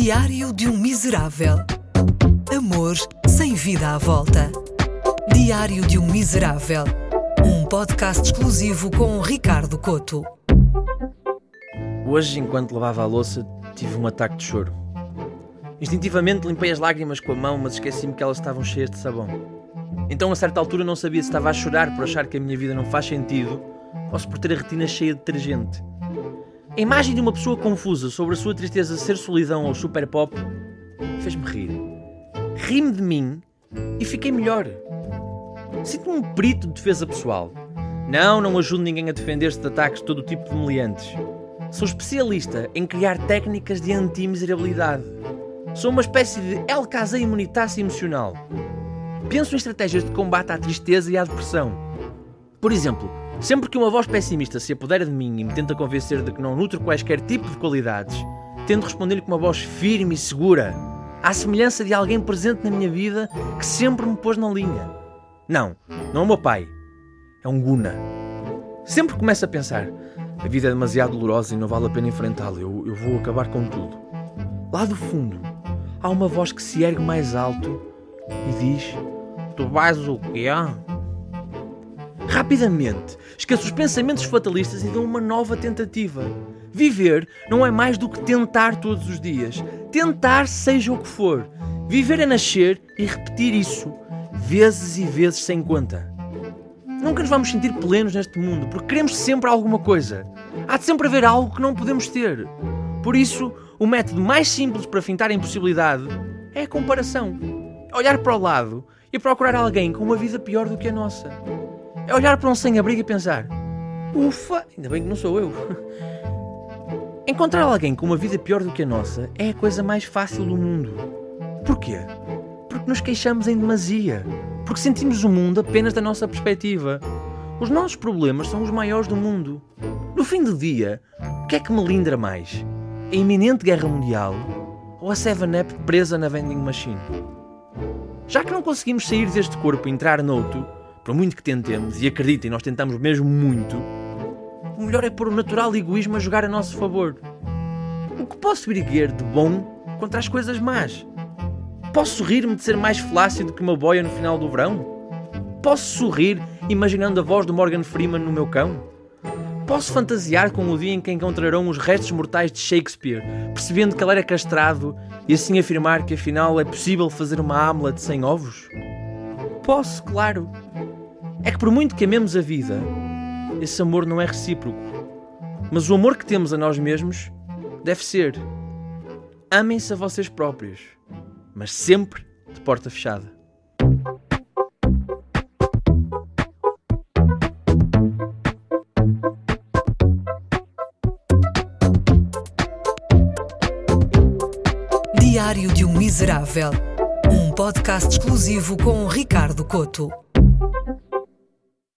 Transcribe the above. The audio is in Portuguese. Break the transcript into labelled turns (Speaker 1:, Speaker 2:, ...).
Speaker 1: Diário de um Miserável. Amor sem vida à volta. Diário de um Miserável. Um podcast exclusivo com Ricardo Coto.
Speaker 2: Hoje, enquanto lavava a louça, tive um ataque de choro. Instintivamente limpei as lágrimas com a mão, mas esqueci-me que elas estavam cheias de sabão. Então, a certa altura, não sabia se estava a chorar por achar que a minha vida não faz sentido ou se por ter a retina cheia de detergente. A imagem de uma pessoa confusa sobre a sua tristeza ser solidão ou super pop fez-me rir. Ri-me de mim e fiquei melhor. Sinto-me um perito de defesa pessoal. Não, não ajudo ninguém a defender-se de ataques de todo tipo de meliantes. Sou especialista em criar técnicas de anti-miserabilidade. Sou uma espécie de Casa imunitácia emocional. Penso em estratégias de combate à tristeza e à depressão. Por exemplo, Sempre que uma voz pessimista se apodera de mim e me tenta convencer de que não nutro quaisquer tipo de qualidades, tento responder-lhe com uma voz firme e segura, à semelhança de alguém presente na minha vida que sempre me pôs na linha. Não, não é o meu pai. É um guna. Sempre começo a pensar: a vida é demasiado dolorosa e não vale a pena enfrentá-la, eu, eu vou acabar com tudo. Lá do fundo, há uma voz que se ergue mais alto e diz: Tu vais o quê? Rapidamente, esqueço os pensamentos fatalistas e dou uma nova tentativa. Viver não é mais do que tentar todos os dias. Tentar seja o que for. Viver é nascer e repetir isso, vezes e vezes sem conta. Nunca nos vamos sentir plenos neste mundo, porque queremos sempre alguma coisa. Há de sempre haver algo que não podemos ter. Por isso, o método mais simples para fintar a impossibilidade é a comparação. Olhar para o lado e procurar alguém com uma vida pior do que a nossa é olhar para um sem-abrigo e pensar: ufa, ainda bem que não sou eu. Encontrar alguém com uma vida pior do que a nossa é a coisa mais fácil do mundo. Porquê? Porque nos queixamos em demasia. Porque sentimos o mundo apenas da nossa perspectiva. Os nossos problemas são os maiores do mundo. No fim do dia, o que é que melindra mais? A iminente guerra mundial ou a 7-Up presa na vending machine? Já que não conseguimos sair deste corpo e entrar noutro, por muito que tentemos, e acreditem, nós tentamos mesmo muito, o melhor é pôr o natural egoísmo a jogar a nosso favor. O que posso erguer de bom contra as coisas más? Posso rir-me de ser mais flácido que uma boia no final do verão? Posso sorrir imaginando a voz do Morgan Freeman no meu cão? Posso fantasiar com o dia em que encontrarão os restos mortais de Shakespeare, percebendo que ele era castrado e assim afirmar que afinal é possível fazer uma Hamlet sem ovos? Posso, claro. É que por muito que amemos a vida, esse amor não é recíproco. Mas o amor que temos a nós mesmos deve ser. Amem-se a vocês próprios, mas sempre de porta fechada.
Speaker 1: Diário de um Miserável. Um podcast exclusivo com Ricardo Coto.